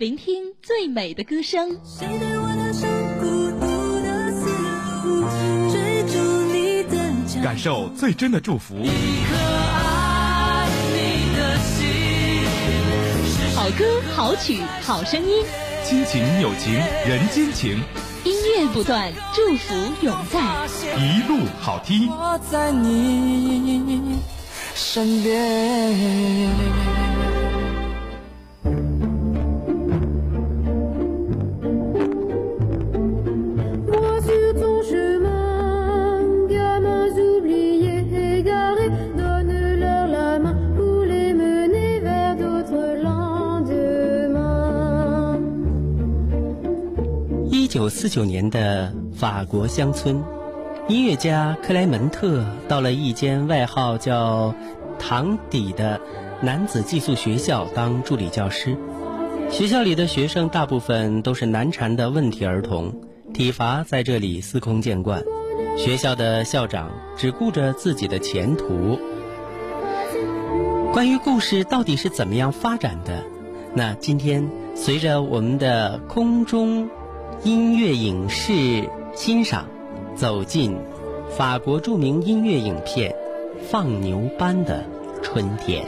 聆听最美的歌声。谁对我的伤孤独的思路，追逐你的脚感受最真的祝福。一颗爱你的心，是好歌好曲好声音，亲情友情人间情，音乐不断，祝福永在。一路好听。我在你身边。四九年的法国乡村，音乐家克莱门特到了一间外号叫“堂底”的男子寄宿学校当助理教师。学校里的学生大部分都是难缠的问题儿童，体罚在这里司空见惯。学校的校长只顾着自己的前途。关于故事到底是怎么样发展的？那今天随着我们的空中。音乐影视欣赏，走进法国著名音乐影片《放牛班的春天》。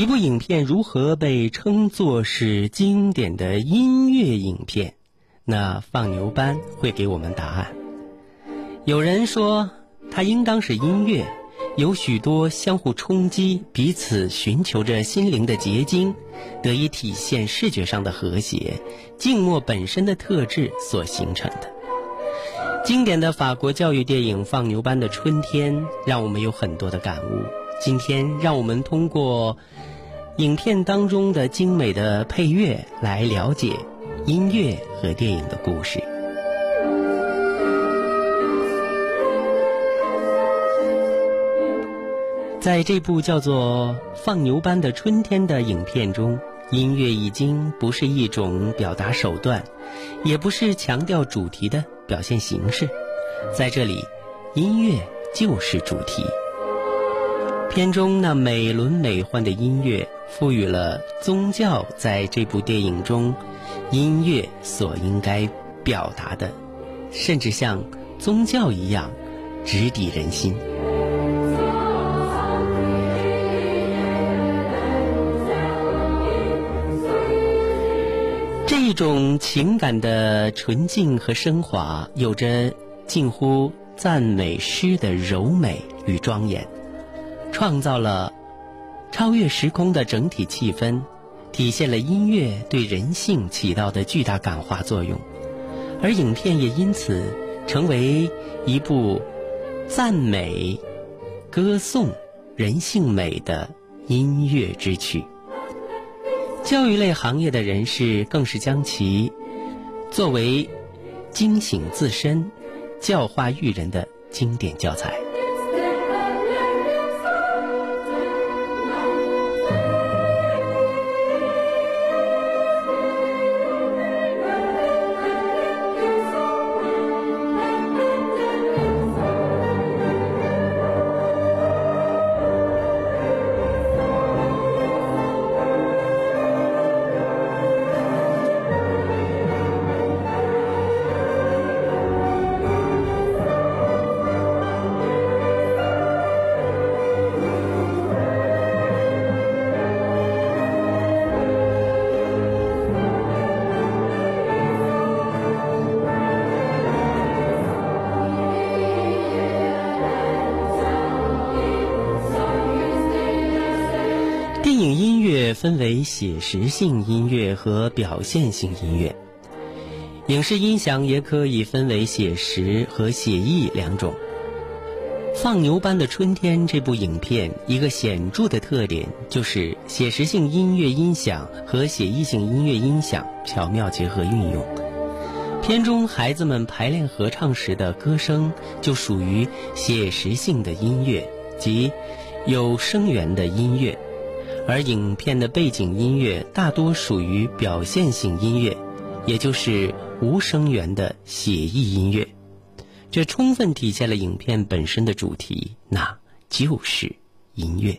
一部影片如何被称作是经典的音乐影片？那放牛班会给我们答案。有人说，它应当是音乐，有许多相互冲击、彼此寻求着心灵的结晶，得以体现视觉上的和谐、静默本身的特质所形成的。经典的法国教育电影《放牛班的春天》，让我们有很多的感悟。今天，让我们通过影片当中的精美的配乐来了解音乐和电影的故事。在这部叫做《放牛班的春天》的影片中，音乐已经不是一种表达手段，也不是强调主题的表现形式，在这里，音乐就是主题。片中那美轮美奂的音乐，赋予了宗教在这部电影中音乐所应该表达的，甚至像宗教一样直抵人心。这一种情感的纯净和升华，有着近乎赞美诗的柔美与庄严。创造了超越时空的整体气氛，体现了音乐对人性起到的巨大感化作用，而影片也因此成为一部赞美、歌颂人性美的音乐之曲。教育类行业的人士更是将其作为惊醒自身、教化育人的经典教材。分为写实性音乐和表现性音乐，影视音响也可以分为写实和写意两种。《放牛班的春天》这部影片一个显著的特点就是写实性音乐音响和写意性音乐音响巧妙结合运用，片中孩子们排练合唱时的歌声就属于写实性的音乐，即有声源的音乐，而影片的背景音乐大多属于表现性音乐，也就是无声源的写意音乐。这充分体现了影片本身的主题，那就是音乐。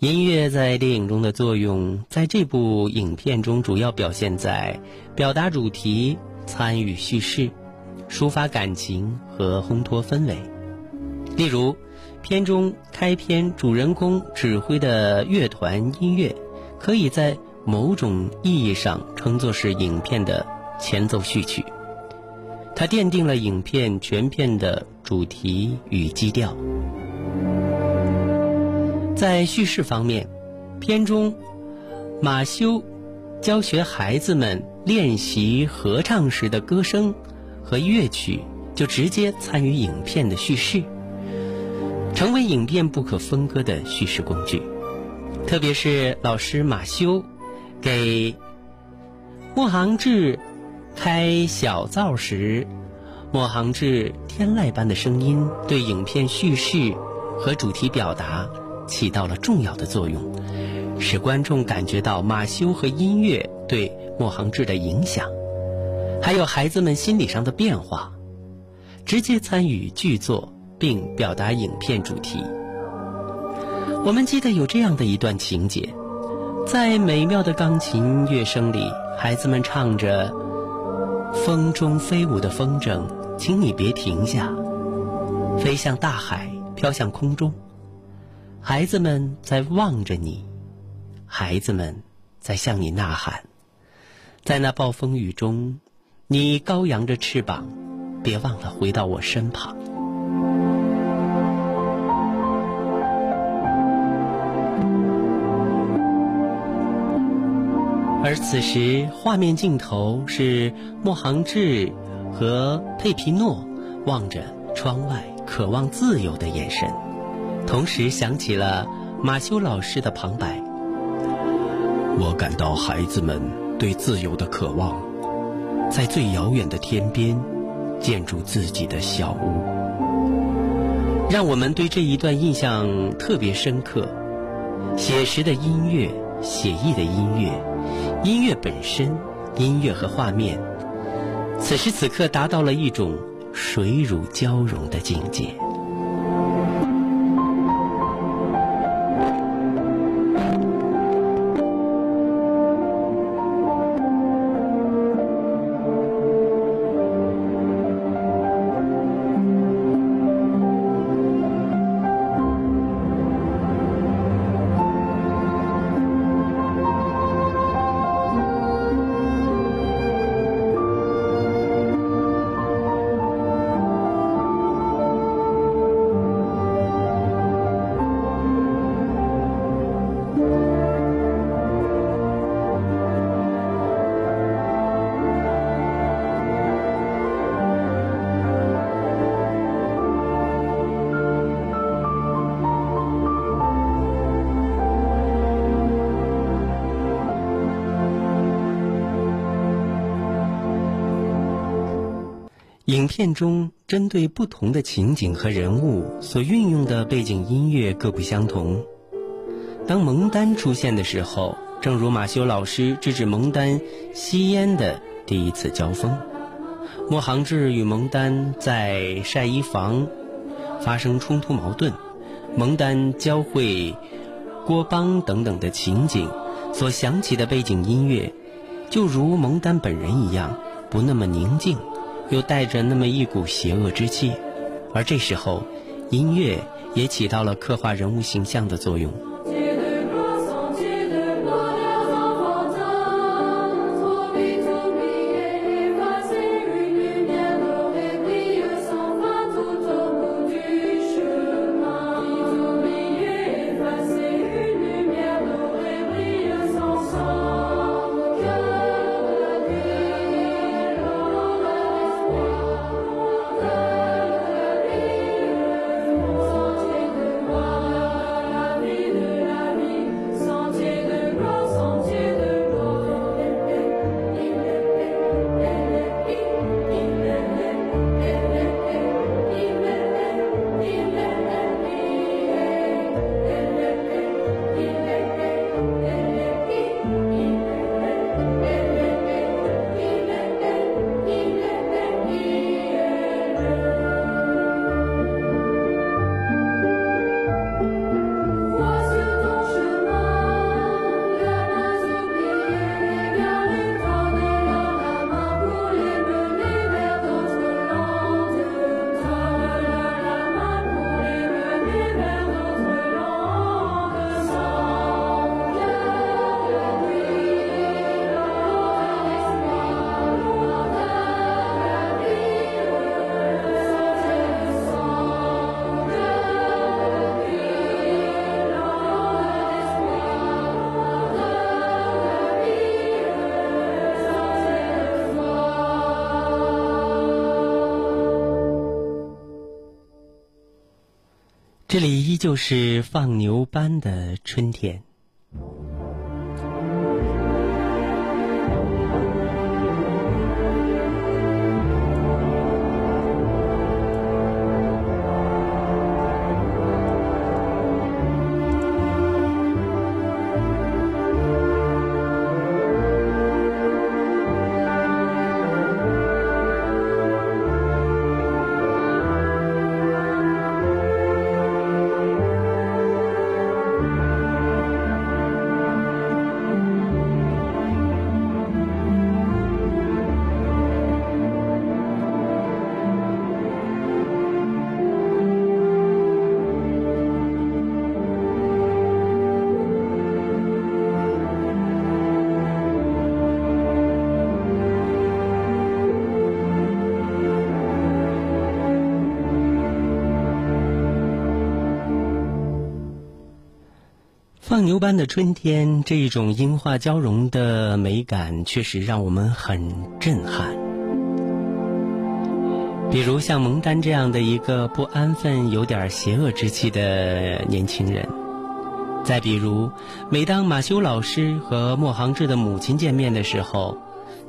音乐在电影中的作用，在这部影片中主要表现在表达主题、参与叙事、抒发感情和烘托氛围。例如，片中开篇主人公指挥的乐团音乐，可以在某种意义上称作是影片的前奏序曲，它奠定了影片全片的主题与基调。在叙事方面，片中马修教学孩子们练习合唱时的歌声和乐曲，就直接参与影片的叙事，成为影片不可分割的叙事工具。特别是老师马修给莫行志开小灶时，莫行志天籁般的声音对影片叙事和主题表达。起到了重要的作用，使观众感觉到马修和音乐对莫行志的影响，还有孩子们心理上的变化，直接参与剧作并表达影片主题。我们记得有这样的一段情节，在美妙的钢琴乐声里，孩子们唱着“风中飞舞的风筝，请你别停下，飞向大海，飘向空中。”孩子们在望着你，孩子们在向你呐喊，在那暴风雨中，你高扬着翅膀，别忘了回到我身旁。而此时，画面镜头是莫行志和佩皮诺望着窗外，渴望自由的眼神。同时想起了马修老师的旁白：“我感到孩子们对自由的渴望，在最遥远的天边建筑自己的小屋。”让我们对这一段印象特别深刻。写实的音乐，写意的音乐，音乐本身，音乐和画面，此时此刻达到了一种水乳交融的境界。影片中针对不同的情景和人物所运用的背景音乐各不相同。当蒙丹出现的时候，正如马修老师制止蒙丹吸烟的第一次交锋；莫行志与蒙丹在晒衣房发生冲突矛盾；蒙丹教会郭邦等等的情景所响起的背景音乐，就如蒙丹本人一样，不那么宁静。又带着那么一股邪恶之气，而这时候，音乐也起到了刻画人物形象的作用。就是放牛班的春天。放牛班的春天，这一种樱花交融的美感，确实让我们很震撼。比如像蒙丹这样的一个不安分、有点邪恶之气的年轻人，再比如，每当马修老师和莫航志的母亲见面的时候，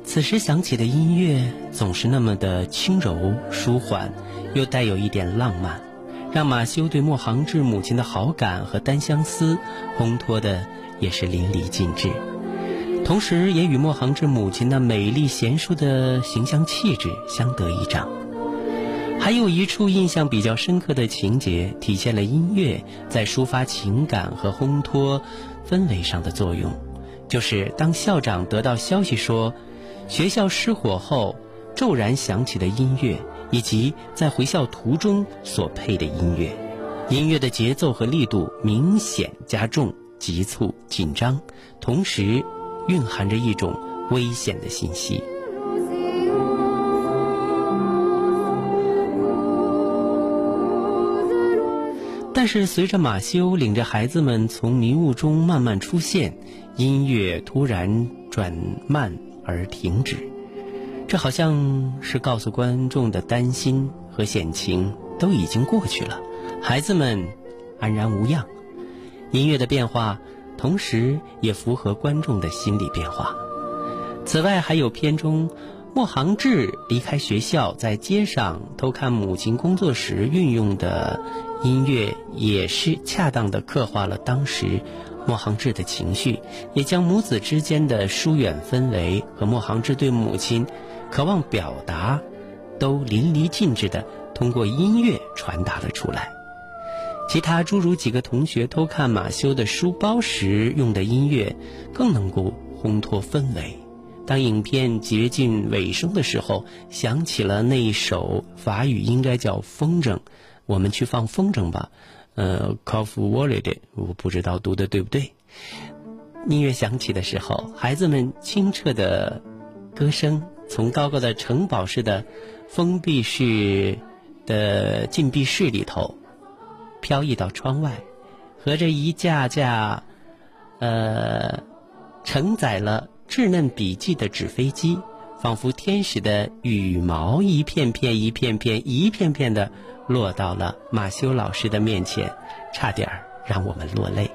此时响起的音乐总是那么的轻柔、舒缓，又带有一点浪漫。让马修对莫航志母亲的好感和单相思烘托的也是淋漓尽致，同时也与莫航志母亲那美丽贤淑的形象气质相得益彰。还有一处印象比较深刻的情节，体现了音乐在抒发情感和烘托氛围上的作用，就是当校长得到消息说学校失火后，骤然响起的音乐。以及在回校途中所配的音乐，音乐的节奏和力度明显加重、急促、紧张，同时蕴含着一种危险的信息。但是，随着马修领着孩子们从迷雾中慢慢出现，音乐突然转慢而停止。这好像是告诉观众的担心和险情都已经过去了，孩子们安然无恙。音乐的变化，同时也符合观众的心理变化。此外，还有片中莫航志离开学校，在街上偷看母亲工作时运用的音乐，也是恰当的刻画了当时莫航志的情绪，也将母子之间的疏远氛围和莫航志对母亲。渴望表达，都淋漓尽致地通过音乐传达了出来。其他诸如几个同学偷看马修的书包时用的音乐，更能够烘托氛围。当影片接近尾声的时候，响起了那一首法语，应该叫《风筝》，我们去放风筝吧。呃 c o f f w a l l d 我不知道读的对不对。音乐响起的时候，孩子们清澈的歌声。从高高的城堡式的封闭式的禁闭室里头飘逸到窗外，和着一架架呃承载了稚嫩笔记的纸飞机，仿佛天使的羽毛，一片片、一片片、一片片的落到了马修老师的面前，差点让我们落泪。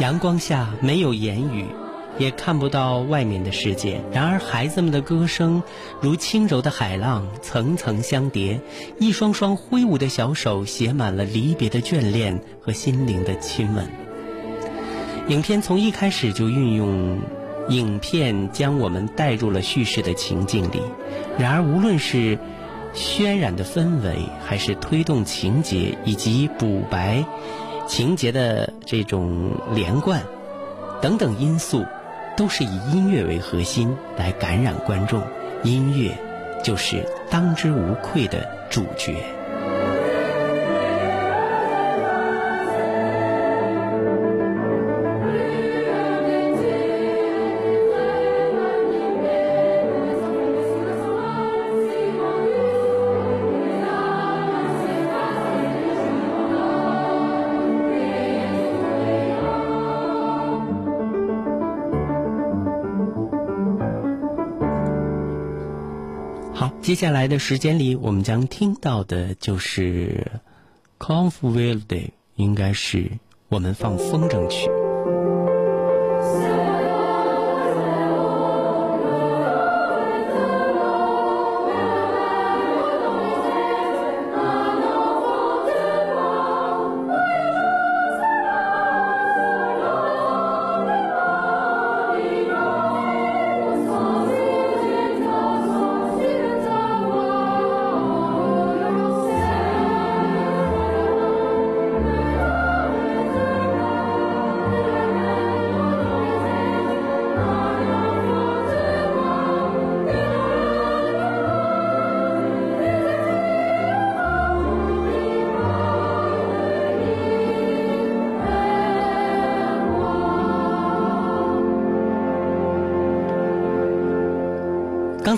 阳光下没有言语，也看不到外面的世界。然而，孩子们的歌声如轻柔的海浪，层层相叠，一双双挥舞的小手写满了离别的眷恋和心灵的亲吻。影片从一开始就运用影片将我们带入了叙事的情境里。然而，无论是渲染的氛围，还是推动情节以及补白。情节的这种连贯等等因素，都是以音乐为核心来感染观众。音乐就是当之无愧的主角。接下来的时间里，我们将听到的就是《“Confwilly”，》，应该是我们放风筝曲。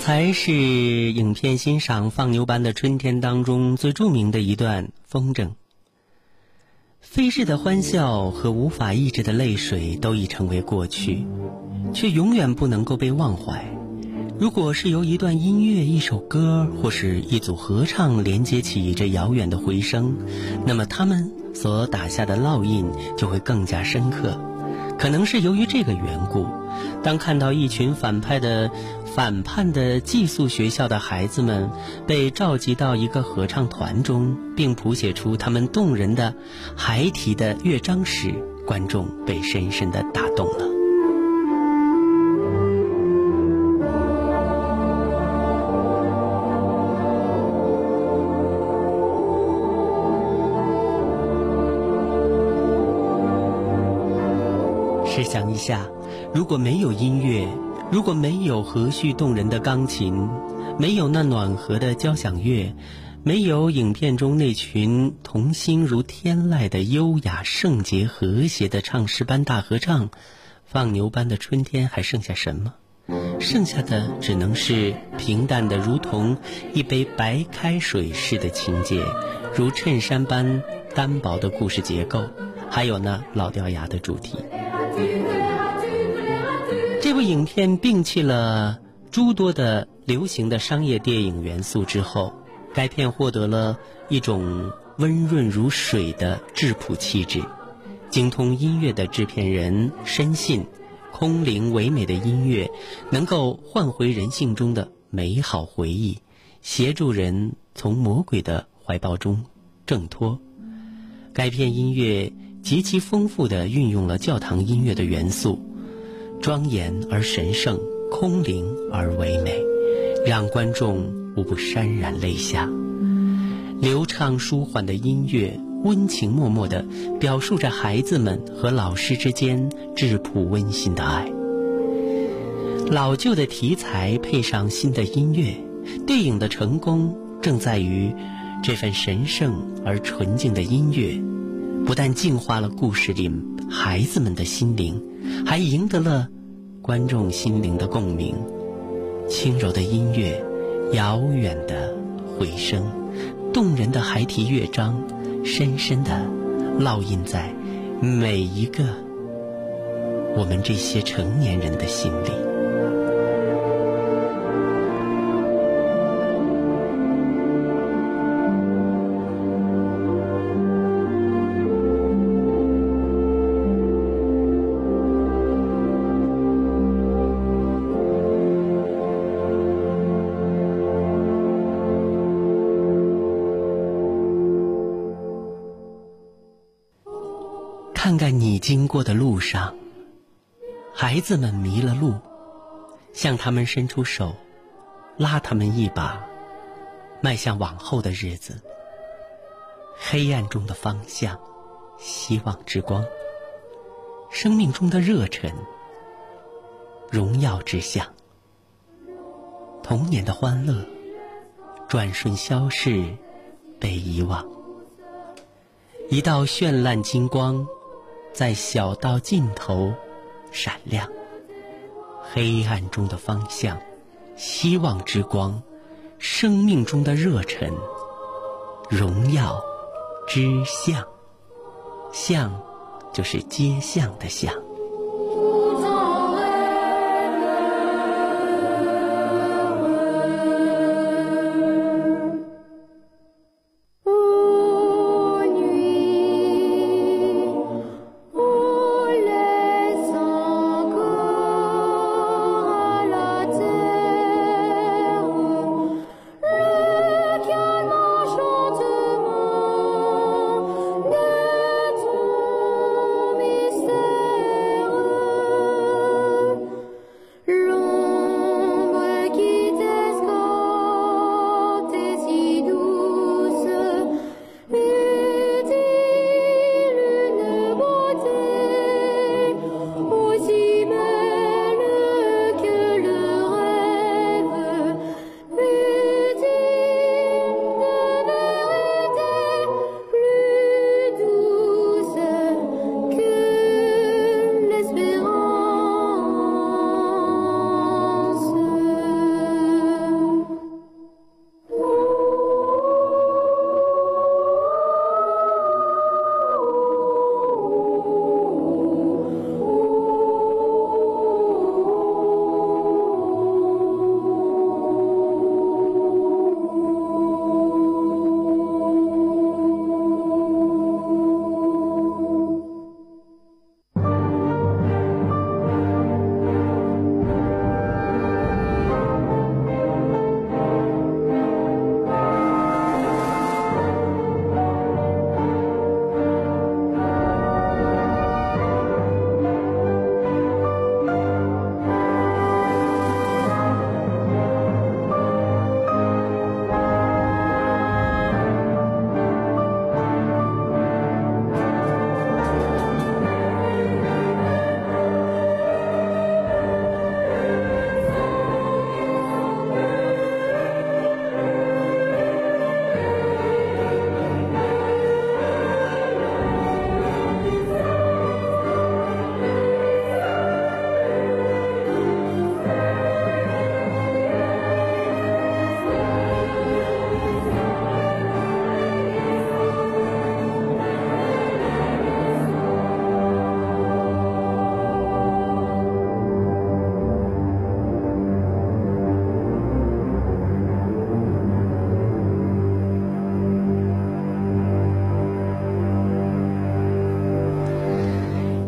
才是影片欣赏放牛班的春天当中最著名的一段风筝。飞逝的欢笑和无法抑制的泪水都已成为过去，却永远不能够被忘怀。如果是由一段音乐、一首歌或是一组合唱连接起这遥远的回声，那么他们所打下的烙印就会更加深刻。可能是由于这个缘故，当看到一群反派的。反叛的寄宿学校的孩子们被召集到一个合唱团中，并谱写出他们动人的孩提的乐章时，观众被深深的打动了。试想一下，如果没有音乐。如果没有和煦动人的钢琴，没有那暖和的交响乐，没有影片中那群童心如天籁的优雅、圣洁、和谐的唱诗班大合唱，放牛班的春天还剩下什么？剩下的只能是平淡的，如同一杯白开水似的情节，如衬衫般单薄的故事结构，还有那老掉牙的主题。这部影片摒弃了诸多的流行的商业电影元素之后，该片获得了一种温润如水的质朴气质。精通音乐的制片人深信，空灵唯美的音乐能够唤回人性中的美好回忆，协助人从魔鬼的怀抱中挣脱。该片音乐极其丰富地运用了教堂音乐的元素。庄严而神圣，空灵而唯美，让观众无不潸然泪下。流畅舒缓的音乐，温情脉脉地表述着孩子们和老师之间质朴温馨的爱。老旧的题材配上新的音乐，电影的成功正在于这份神圣而纯净的音乐，不但净化了故事里孩子们的心灵。还赢得了观众心灵的共鸣，轻柔的音乐，遥远的回声，动人的孩提乐章，深深的烙印在每一个我们这些成年人的心里。上，孩子们迷了路，向他们伸出手，拉他们一把，迈向往后的日子。黑暗中的方向，希望之光，生命中的热忱，荣耀之象。童年的欢乐，转瞬消逝，被遗忘。一道绚烂金光。在小道尽头闪亮，黑暗中的方向，希望之光，生命中的热忱，荣耀之象，象就是街巷的巷。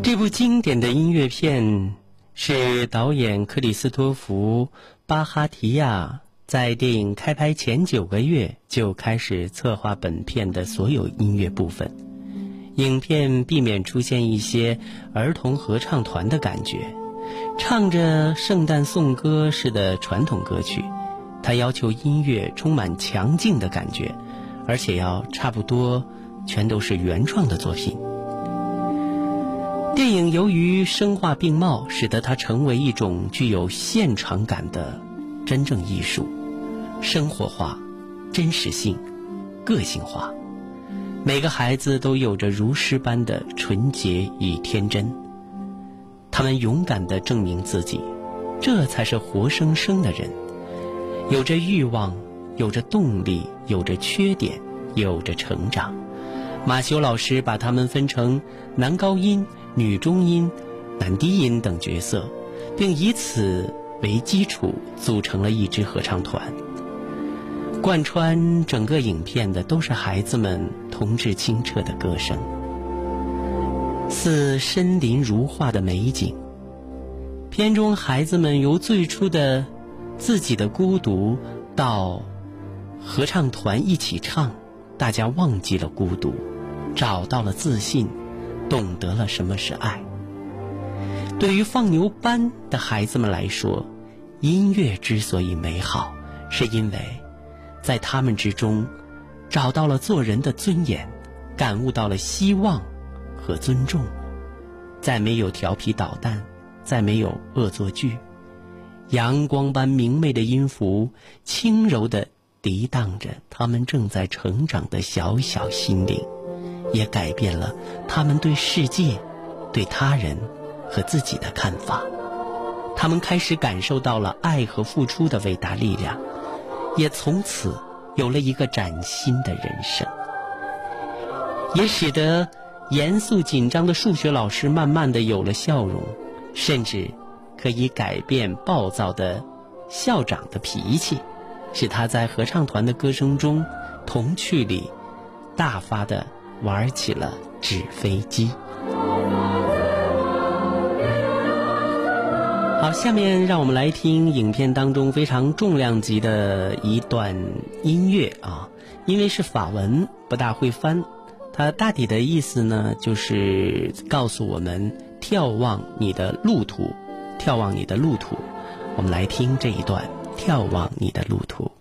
这部经典的音乐片是导演克里斯托弗·巴哈提亚在电影开拍前九个月就开始策划本片的所有音乐部分。影片避免出现一些儿童合唱团的感觉，唱着圣诞颂歌似的传统歌曲。他要求音乐充满强劲的感觉，而且要差不多全都是原创的作品。由于声画并茂，使得它成为一种具有现场感的真正艺术，生活化、真实性、个性化。每个孩子都有着如诗般的纯洁与天真，他们勇敢地证明自己，这才是活生生的人，有着欲望，有着动力，有着缺点，有着成长。马修老师把他们分成男高音。女中音、男低音等角色，并以此为基础组成了一支合唱团。贯穿整个影片的都是孩子们童稚清澈的歌声，似森林如画的美景。片中孩子们由最初的自己的孤独，到合唱团一起唱，大家忘记了孤独，找到了自信。懂得了什么是爱。对于放牛班的孩子们来说，音乐之所以美好，是因为在他们之中找到了做人的尊严，感悟到了希望和尊重。再没有调皮捣蛋，再没有恶作剧，阳光般明媚的音符，轻柔地涤荡着他们正在成长的小小心灵。也改变了他们对世界、对他人和自己的看法。他们开始感受到了爱和付出的伟大力量，也从此有了一个崭新的人生。也使得严肃紧张的数学老师慢慢的有了笑容，甚至可以改变暴躁的校长的脾气，使他在合唱团的歌声中童趣里大发的。玩起了纸飞机。好，下面让我们来听影片当中非常重量级的一段音乐啊，因为是法文，不大会翻。它大体的意思呢，就是告诉我们眺望你的路途，眺望你的路途。我们来听这一段，眺望你的路途。